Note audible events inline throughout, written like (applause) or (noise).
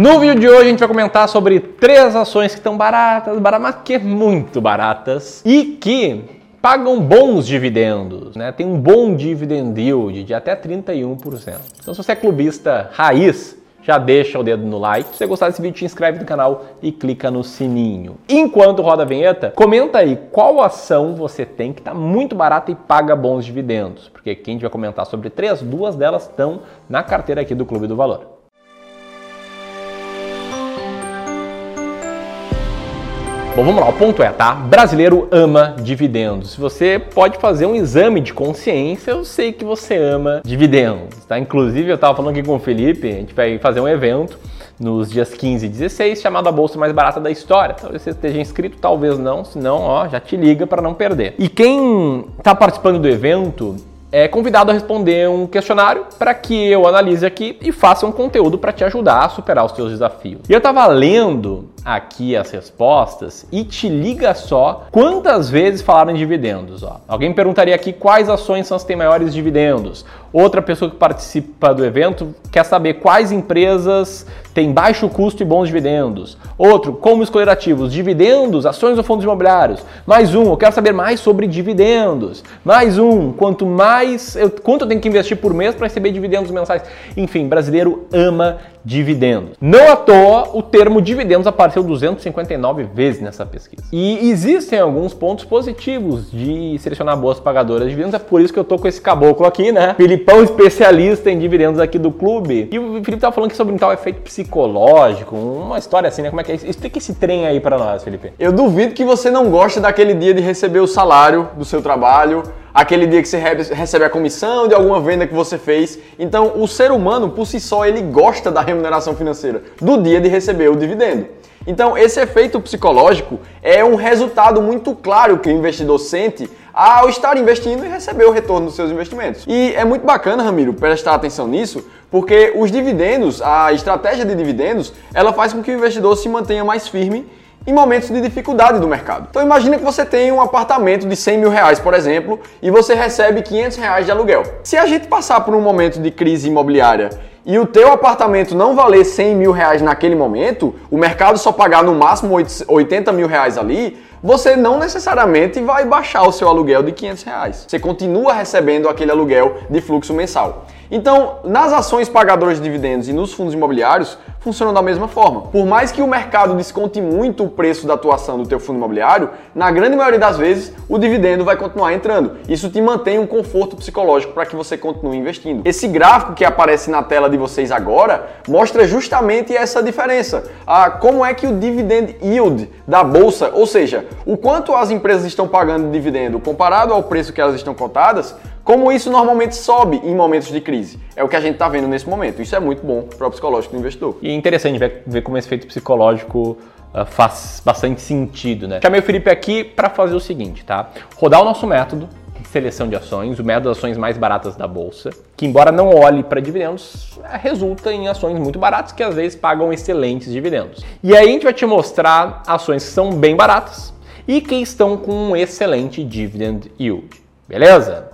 No vídeo de hoje a gente vai comentar sobre três ações que estão baratas, baratas, mas que muito baratas e que pagam bons dividendos, né? Tem um bom dividend yield de até 31%. Então se você é clubista raiz, já deixa o dedo no like. Se você gostar desse vídeo, te inscreve no canal e clica no sininho. Enquanto roda a vinheta, comenta aí qual ação você tem que está muito barata e paga bons dividendos. Porque aqui a gente vai comentar sobre três, duas delas estão na carteira aqui do Clube do Valor. Bom, vamos lá, o ponto é, tá? Brasileiro ama dividendos. Se você pode fazer um exame de consciência, eu sei que você ama dividendos, tá? Inclusive, eu estava falando aqui com o Felipe, a gente vai fazer um evento nos dias 15 e 16, chamado a bolsa mais barata da história. Talvez você esteja inscrito, talvez não, se não, ó, já te liga para não perder. E quem está participando do evento é convidado a responder um questionário para que eu analise aqui e faça um conteúdo para te ajudar a superar os seus desafios. E eu estava lendo aqui as respostas e te liga só quantas vezes falaram em dividendos. Ó. Alguém perguntaria aqui quais ações são as que têm maiores dividendos. Outra pessoa que participa do evento quer saber quais empresas têm baixo custo e bons dividendos. Outro, como escolher ativos, dividendos, ações ou fundos imobiliários. Mais um, eu quero saber mais sobre dividendos. Mais um, quanto mais, eu, quanto eu tenho que investir por mês para receber dividendos mensais. Enfim, brasileiro ama dividendos. Não à toa, o termo dividendos apareceu 259 vezes nessa pesquisa. E existem alguns pontos positivos de selecionar boas pagadoras de dividendos, é por isso que eu tô com esse caboclo aqui, né? Filipão, especialista em dividendos aqui do clube. E o Felipe tava falando que sobre um tal efeito psicológico, uma história assim, né? Como é que é? Explica esse trem aí para nós, Felipe. Eu duvido que você não goste daquele dia de receber o salário do seu trabalho, aquele dia que você recebe a comissão de alguma venda que você fez. Então, o ser humano, por si só, ele gosta da remuneração financeira, do dia de receber o dividendo. Então, esse efeito psicológico é um resultado muito claro que o investidor sente ao estar investindo e receber o retorno dos seus investimentos. E é muito bacana, Ramiro, prestar atenção nisso, porque os dividendos, a estratégia de dividendos, ela faz com que o investidor se mantenha mais firme em momentos de dificuldade do mercado. Então imagine que você tem um apartamento de 100 mil reais, por exemplo, e você recebe 500 reais de aluguel. Se a gente passar por um momento de crise imobiliária e o teu apartamento não valer 100 mil reais naquele momento, o mercado só pagar no máximo 80 mil reais ali, você não necessariamente vai baixar o seu aluguel de 500 reais. Você continua recebendo aquele aluguel de fluxo mensal. Então, nas ações pagadoras de dividendos e nos fundos imobiliários, funcionam da mesma forma. Por mais que o mercado desconte muito o preço da atuação do teu fundo imobiliário, na grande maioria das vezes o dividendo vai continuar entrando. Isso te mantém um conforto psicológico para que você continue investindo. Esse gráfico que aparece na tela de vocês agora mostra justamente essa diferença. Ah, como é que o dividend yield da bolsa, ou seja, o quanto as empresas estão pagando de dividendo comparado ao preço que elas estão cotadas, como isso normalmente sobe em momentos de crise. É o que a gente está vendo nesse momento. Isso é muito bom para o psicológico do investidor. E é interessante ver, ver como esse efeito psicológico uh, faz bastante sentido, né? Chamei o Felipe aqui para fazer o seguinte, tá? Rodar o nosso método de seleção de ações, o método de ações mais baratas da bolsa, que embora não olhe para dividendos, é, resulta em ações muito baratas que às vezes pagam excelentes dividendos. E aí a gente vai te mostrar ações que são bem baratas e que estão com um excelente dividend yield. Beleza?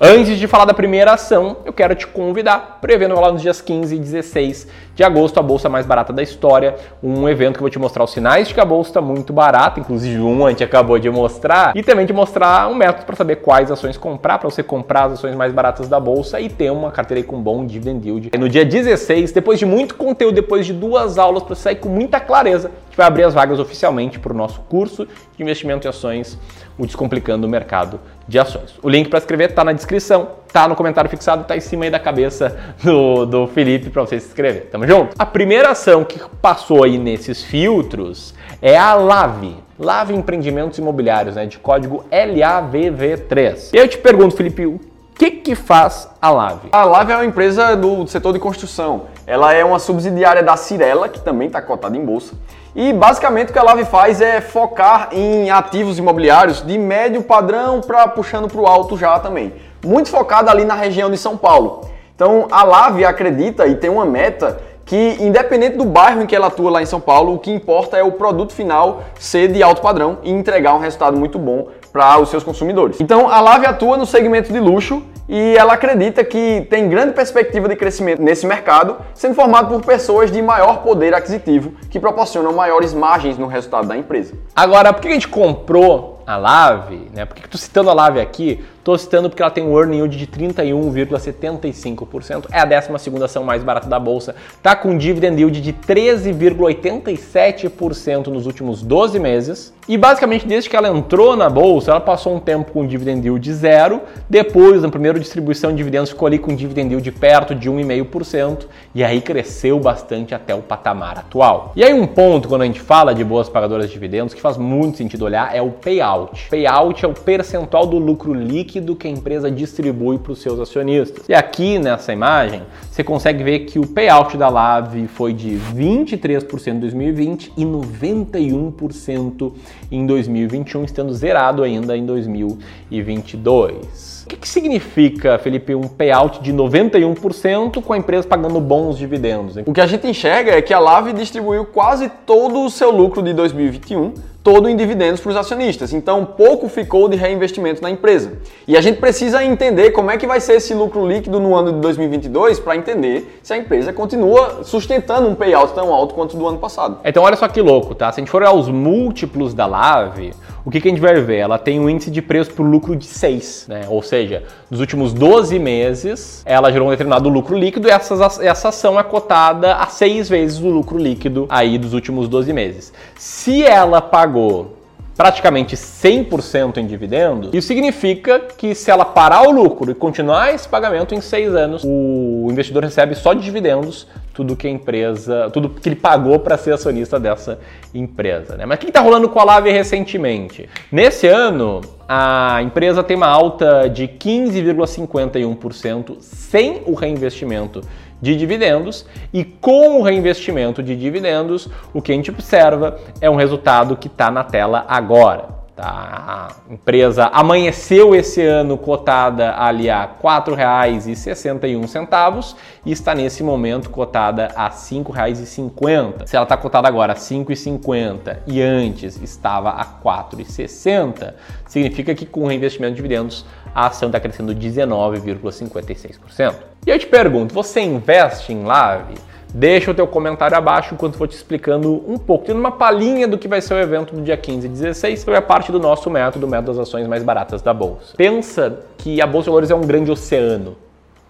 Antes de falar da primeira ação, eu quero te convidar para o evento lá nos dias 15 e 16 de agosto, a bolsa mais barata da história, um evento que eu vou te mostrar os sinais de que a bolsa está muito barata, inclusive um a gente acabou de mostrar, e também te mostrar um método para saber quais ações comprar, para você comprar as ações mais baratas da bolsa e ter uma carteira com bom dividend yield. No dia 16, depois de muito conteúdo, depois de duas aulas para sair com muita clareza, vai abrir as vagas oficialmente para o nosso curso de investimento em ações, o Descomplicando o Mercado de Ações. O link para escrever está na descrição, tá no comentário fixado, tá em cima aí da cabeça do, do Felipe para você se inscrever. Tamo junto? A primeira ação que passou aí nesses filtros é a Lave. Lave Empreendimentos Imobiliários, né, de código LAVV3. E eu te pergunto, Felipe, o que que faz a Lave? A Lave é uma empresa do setor de construção. Ela é uma subsidiária da Cirela, que também está cotada em bolsa. E basicamente o que a Lave faz é focar em ativos imobiliários de médio padrão para puxando para o alto já também. Muito focada ali na região de São Paulo. Então a Lave acredita e tem uma meta que, independente do bairro em que ela atua lá em São Paulo, o que importa é o produto final ser de alto padrão e entregar um resultado muito bom para os seus consumidores. Então a Lave atua no segmento de luxo e ela acredita que tem grande perspectiva de crescimento nesse mercado, sendo formado por pessoas de maior poder aquisitivo que proporcionam maiores margens no resultado da empresa. Agora, por que a gente comprou a Lave? Né? Por que estou citando a Lave aqui? Estou citando porque ela tem um earning yield de 31,75%. É a 12 ação mais barata da bolsa. Está com dividend yield de 13,87% nos últimos 12 meses. E basicamente, desde que ela entrou na bolsa, ela passou um tempo com dividend yield zero. Depois, na primeira distribuição de dividendos, ficou ali com dividend yield perto de 1,5%. E aí cresceu bastante até o patamar atual. E aí, um ponto quando a gente fala de boas pagadoras de dividendos que faz muito sentido olhar é o payout. Payout é o percentual do lucro líquido líquido que a empresa distribui para os seus acionistas. E aqui nessa imagem, você consegue ver que o payout da Lave foi de 23% em 2020 e 91% em 2021, estando zerado ainda em 2022. O que, que, significa, Felipe, um payout de 91% com a empresa pagando bons dividendos? O que a gente enxerga é que a Lave distribuiu quase todo o seu lucro de 2021 todo em dividendos para os acionistas. Então, pouco ficou de reinvestimento na empresa. E a gente precisa entender como é que vai ser esse lucro líquido no ano de 2022 para entender se a empresa continua sustentando um payout tão alto quanto do ano passado. Então, olha só que louco, tá? Se a gente for aos múltiplos da Lave, o que, que a gente vai ver? Ela tem um índice de preço por lucro de 6, né? Ou seja, nos últimos 12 meses, ela gerou um determinado lucro líquido e essa, ação é cotada a 6 vezes o lucro líquido aí dos últimos 12 meses. Se ela pagou pagou praticamente 100% em dividendo, isso significa que se ela parar o lucro e continuar esse pagamento em seis anos, o investidor recebe só de dividendos tudo que a empresa, tudo que ele pagou para ser acionista dessa empresa. Né? Mas o que está rolando com a Lave recentemente? Nesse ano, a empresa tem uma alta de 15,51% sem o reinvestimento de dividendos e com o reinvestimento de dividendos, o que a gente observa é um resultado que está na tela agora. Tá? A empresa amanheceu esse ano cotada ali a R$ 4,61 e está nesse momento cotada a R$ 5,50. Se ela está cotada agora a R$ 5,50 e antes estava a R$ 4,60, significa que com o reinvestimento de dividendos a ação está crescendo 19,56%. E eu te pergunto, você investe em Lave? Deixa o teu comentário abaixo enquanto vou te explicando um pouco, tendo uma palhinha do que vai ser o evento do dia 15 e 16, que é parte do nosso método, o método das ações mais baratas da Bolsa. Pensa que a Bolsa de Valores é um grande oceano.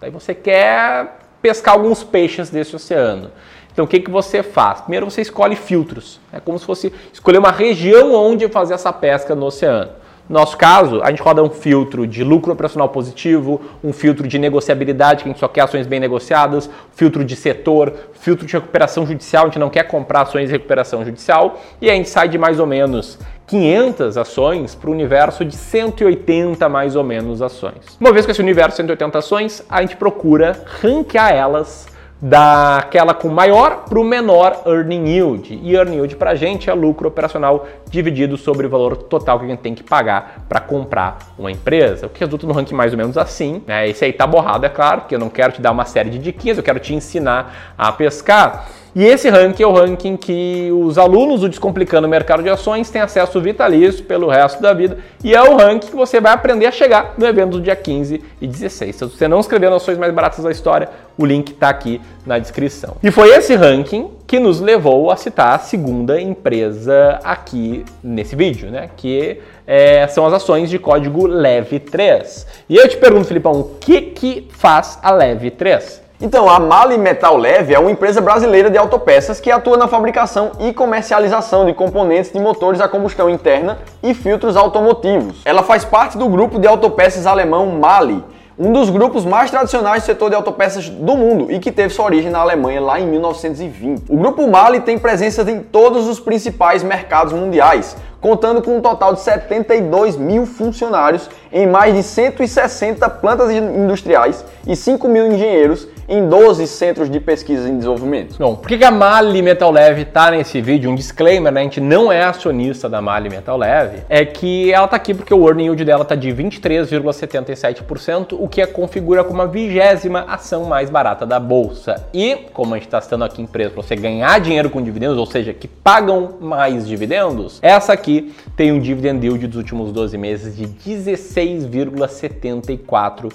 Daí você quer pescar alguns peixes desse oceano. Então o que, que você faz? Primeiro você escolhe filtros. É como se fosse escolher uma região onde fazer essa pesca no oceano. No nosso caso, a gente roda um filtro de lucro operacional positivo, um filtro de negociabilidade, que a gente só quer ações bem negociadas, filtro de setor, filtro de recuperação judicial, a gente não quer comprar ações de recuperação judicial, e a gente sai de mais ou menos 500 ações para o universo de 180 mais ou menos ações. Uma vez que esse universo de 180 ações, a gente procura ranquear elas daquela com maior para o menor earning yield. E earning yield para a gente é lucro operacional dividido sobre o valor total que a gente tem que pagar para comprar uma empresa. O que resulta no ranking mais ou menos assim. Né? Esse aí tá borrado, é claro, porque eu não quero te dar uma série de diquinhas, eu quero te ensinar a pescar. E esse ranking é o ranking que os alunos do Descomplicando o Mercado de Ações têm acesso vitalício pelo resto da vida. E é o ranking que você vai aprender a chegar no evento do dia 15 e 16. Se você não inscreveu nas ações mais baratas da história, o link está aqui na descrição. E foi esse ranking que nos levou a citar a segunda empresa aqui nesse vídeo, né? Que é, são as ações de código LEVE3. E eu te pergunto, Filipão, o que, que faz a LEVE3? Então, a Mali Metal Leve é uma empresa brasileira de autopeças que atua na fabricação e comercialização de componentes de motores a combustão interna e filtros automotivos. Ela faz parte do grupo de autopeças alemão Mali, um dos grupos mais tradicionais do setor de autopeças do mundo e que teve sua origem na Alemanha lá em 1920. O grupo Mali tem presença em todos os principais mercados mundiais, contando com um total de 72 mil funcionários em mais de 160 plantas industriais e 5 mil engenheiros em 12 centros de pesquisa e desenvolvimento. Bom, por que a Mali Metal Leve está nesse vídeo? Um disclaimer, né? A gente não é acionista da Mali Metal Leve. É que ela está aqui porque o earning yield dela está de 23,77%, o que a configura como a vigésima ação mais barata da bolsa. E, como a gente está citando aqui empresa para você ganhar dinheiro com dividendos, ou seja, que pagam mais dividendos, essa aqui tem um dividend yield dos últimos 12 meses de 16,74%.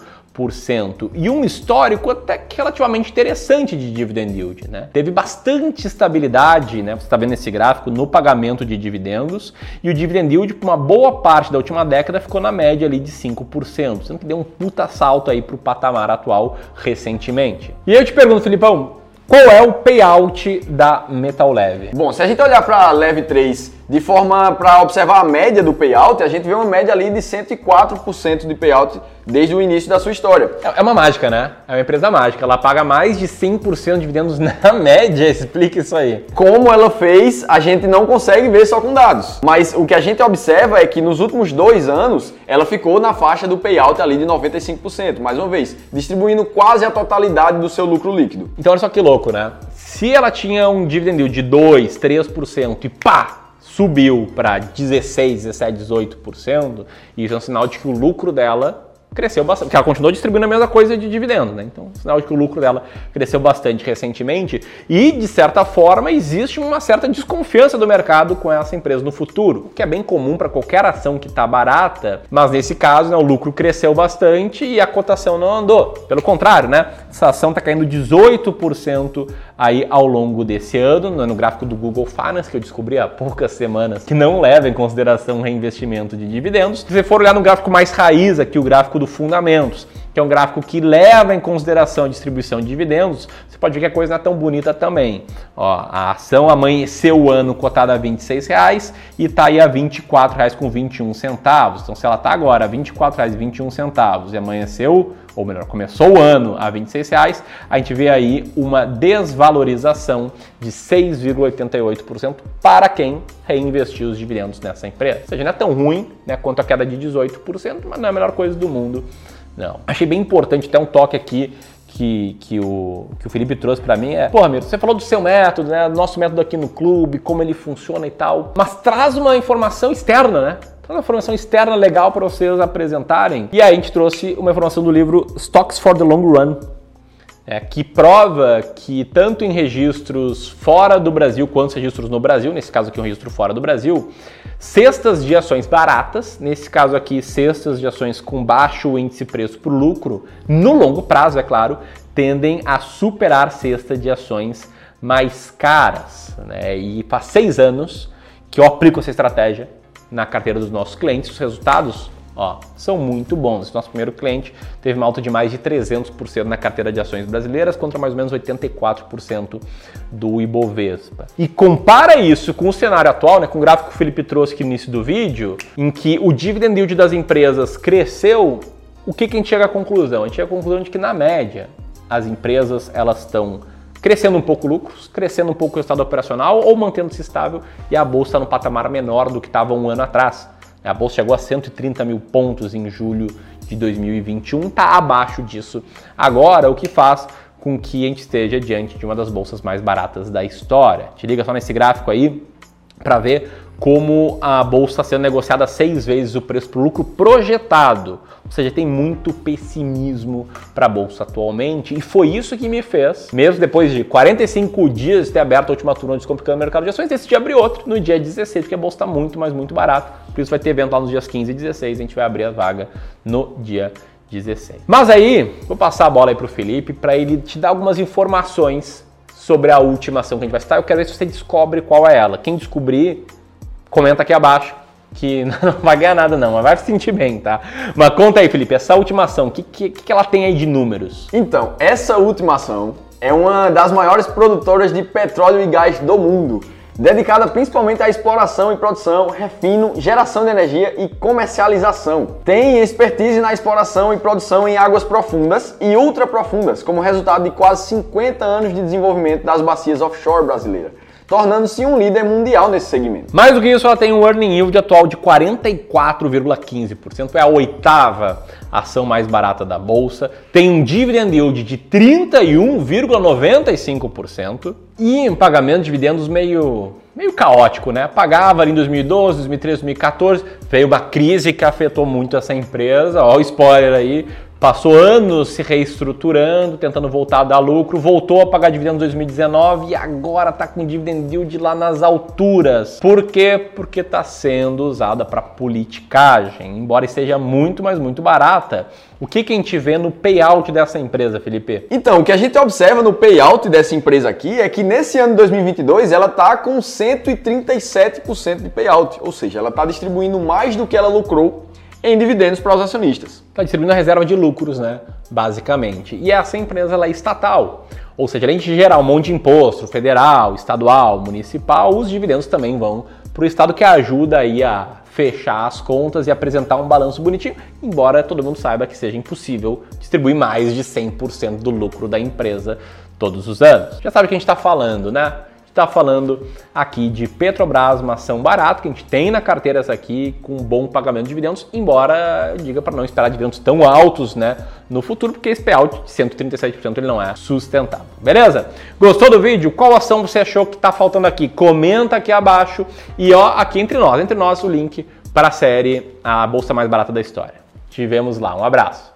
E um histórico até que relativamente interessante de dividend yield. Né? Teve bastante estabilidade, né? você está vendo esse gráfico, no pagamento de dividendos e o dividend yield por uma boa parte da última década ficou na média ali de 5%, sendo que deu um puta salto aí para o patamar atual recentemente. E eu te pergunto, Filipão, qual é o payout da Metal Leve? Bom, se a gente olhar para a Leve 3 de forma para observar a média do payout, a gente vê uma média ali de 104% de payout desde o início da sua história. É, é uma mágica, né? É uma empresa mágica. Ela paga mais de 100% de dividendos na (laughs) média. Explica isso aí. Como ela fez, a gente não consegue ver só com dados. Mas o que a gente observa é que nos últimos dois anos, ela ficou na faixa do payout ali de 95%. Mais uma vez, distribuindo quase a totalidade do seu lucro líquido. Então olha só que louco, né? Se ela tinha um dividend yield de 2, 3% e pá, subiu para 16, 17, 18%, isso é um sinal de que o lucro dela cresceu bastante, porque ela continuou distribuindo a mesma coisa de dividendo, né? Então, sinal de que o lucro dela cresceu bastante recentemente e, de certa forma, existe uma certa desconfiança do mercado com essa empresa no futuro, o que é bem comum para qualquer ação que está barata, mas nesse caso, né, o lucro cresceu bastante e a cotação não andou. Pelo contrário, né? Essa ação está caindo 18% aí ao longo desse ano, no gráfico do Google Finance, que eu descobri há poucas semanas, que não leva em consideração reinvestimento de dividendos. Se você for olhar no gráfico mais raiz aqui, o gráfico do Fundamentos, que é um gráfico que leva em consideração a distribuição de dividendos, você pode ver que a coisa não é tão bonita também. Ó, a ação amanheceu o ano cotada a R$ 26,00 e está aí a R$ 24,21 centavos. Então, se ela está agora a R$ 24,21 e amanheceu, ou melhor, começou o ano a R$ 26,00, a gente vê aí uma desvalorização de 6,88% para quem reinvestiu os dividendos nessa empresa. Ou seja, não é tão ruim né, quanto a queda de 18%, mas não é a melhor coisa do mundo não. Achei bem importante até um toque aqui que, que, o, que o Felipe trouxe para mim é, pô, Ramiro, você falou do seu método, né? Nosso método aqui no clube, como ele funciona e tal. Mas traz uma informação externa, né? Traz uma informação externa legal para vocês apresentarem. E aí a gente trouxe uma informação do livro Stocks for the Long Run, é, que prova que tanto em registros fora do Brasil quanto registros no Brasil, nesse caso aqui um registro fora do Brasil, cestas de ações baratas, nesse caso aqui cestas de ações com baixo índice preço por lucro, no longo prazo, é claro, tendem a superar cesta de ações mais caras. Né? E faz seis anos que eu aplico essa estratégia na carteira dos nossos clientes, os resultados ó, são muito bons. Nosso primeiro cliente teve uma alta de mais de 300% na carteira de ações brasileiras contra mais ou menos 84% do Ibovespa. E compara isso com o cenário atual, né, com o gráfico que o Felipe trouxe aqui no início do vídeo, em que o dividend yield das empresas cresceu, o que, que a gente chega à conclusão? A gente chega à conclusão de que na média as empresas elas estão crescendo um pouco lucros, crescendo um pouco o estado operacional ou mantendo-se estável e a bolsa no patamar menor do que estava um ano atrás. A bolsa chegou a 130 mil pontos em julho de 2021, está abaixo disso agora, o que faz com que a gente esteja diante de uma das bolsas mais baratas da história. Te liga só nesse gráfico aí para ver como a bolsa está sendo negociada seis vezes o preço por lucro projetado. Ou seja, tem muito pessimismo para a bolsa atualmente e foi isso que me fez, mesmo depois de 45 dias de ter aberto a última turma descomplicando o mercado de ações, decidir abrir outro no dia 16, porque a bolsa está muito, mas muito barata. Por isso vai ter evento lá nos dias 15 e 16, a gente vai abrir a vaga no dia 16. Mas aí, vou passar a bola aí para o Felipe para ele te dar algumas informações sobre a última ação que a gente vai citar. Eu quero ver se você descobre qual é ela. Quem descobrir, comenta aqui abaixo que (laughs) não vai ganhar nada não, mas vai se sentir bem, tá? Mas conta aí, Felipe, essa última ação, o que, que, que ela tem aí de números? Então, essa última ação é uma das maiores produtoras de petróleo e gás do mundo, dedicada principalmente à exploração e produção, refino, geração de energia e comercialização. Tem expertise na exploração e produção em águas profundas e ultra profundas, como resultado de quase 50 anos de desenvolvimento das bacias offshore brasileiras tornando-se um líder mundial nesse segmento. Mais do que isso, ela tem um earning yield atual de 44,15%, é a oitava ação mais barata da bolsa, tem um dividend yield de 31,95% e um pagamento de dividendos meio meio caótico, né? Pagava ali em 2012, 2013, 2014, veio uma crise que afetou muito essa empresa, ó o spoiler aí, passou anos se reestruturando, tentando voltar a dar lucro, voltou a pagar dividendo em 2019 e agora está com dividend yield lá nas alturas. Por quê? Porque está sendo usada para politicagem, embora esteja muito, mas muito barata. O que, que a gente vê no payout dessa empresa, Felipe? Então, o que a gente observa no payout dessa empresa aqui é que nesse ano de 2022 ela está com 137% de payout, ou seja, ela está distribuindo mais do que ela lucrou em dividendos para os acionistas. Está distribuindo a reserva de lucros, né? Basicamente. E essa empresa ela é estatal. Ou seja, além de gerar um monte de imposto federal, estadual, municipal, os dividendos também vão para o Estado que ajuda aí a fechar as contas e apresentar um balanço bonitinho, embora todo mundo saiba que seja impossível distribuir mais de 100% do lucro da empresa todos os anos. Já sabe o que a gente está falando, né? Está falando aqui de Petrobras, uma ação barata que a gente tem na carteira essa aqui com bom pagamento de dividendos, embora diga para não esperar dividendos tão altos, né, no futuro, porque esse payout de 137% ele não é sustentável. Beleza? Gostou do vídeo? Qual ação você achou que está faltando aqui? Comenta aqui abaixo e ó, aqui entre nós, entre nós o link para a série A Bolsa Mais Barata da História. Tivemos lá. Um abraço.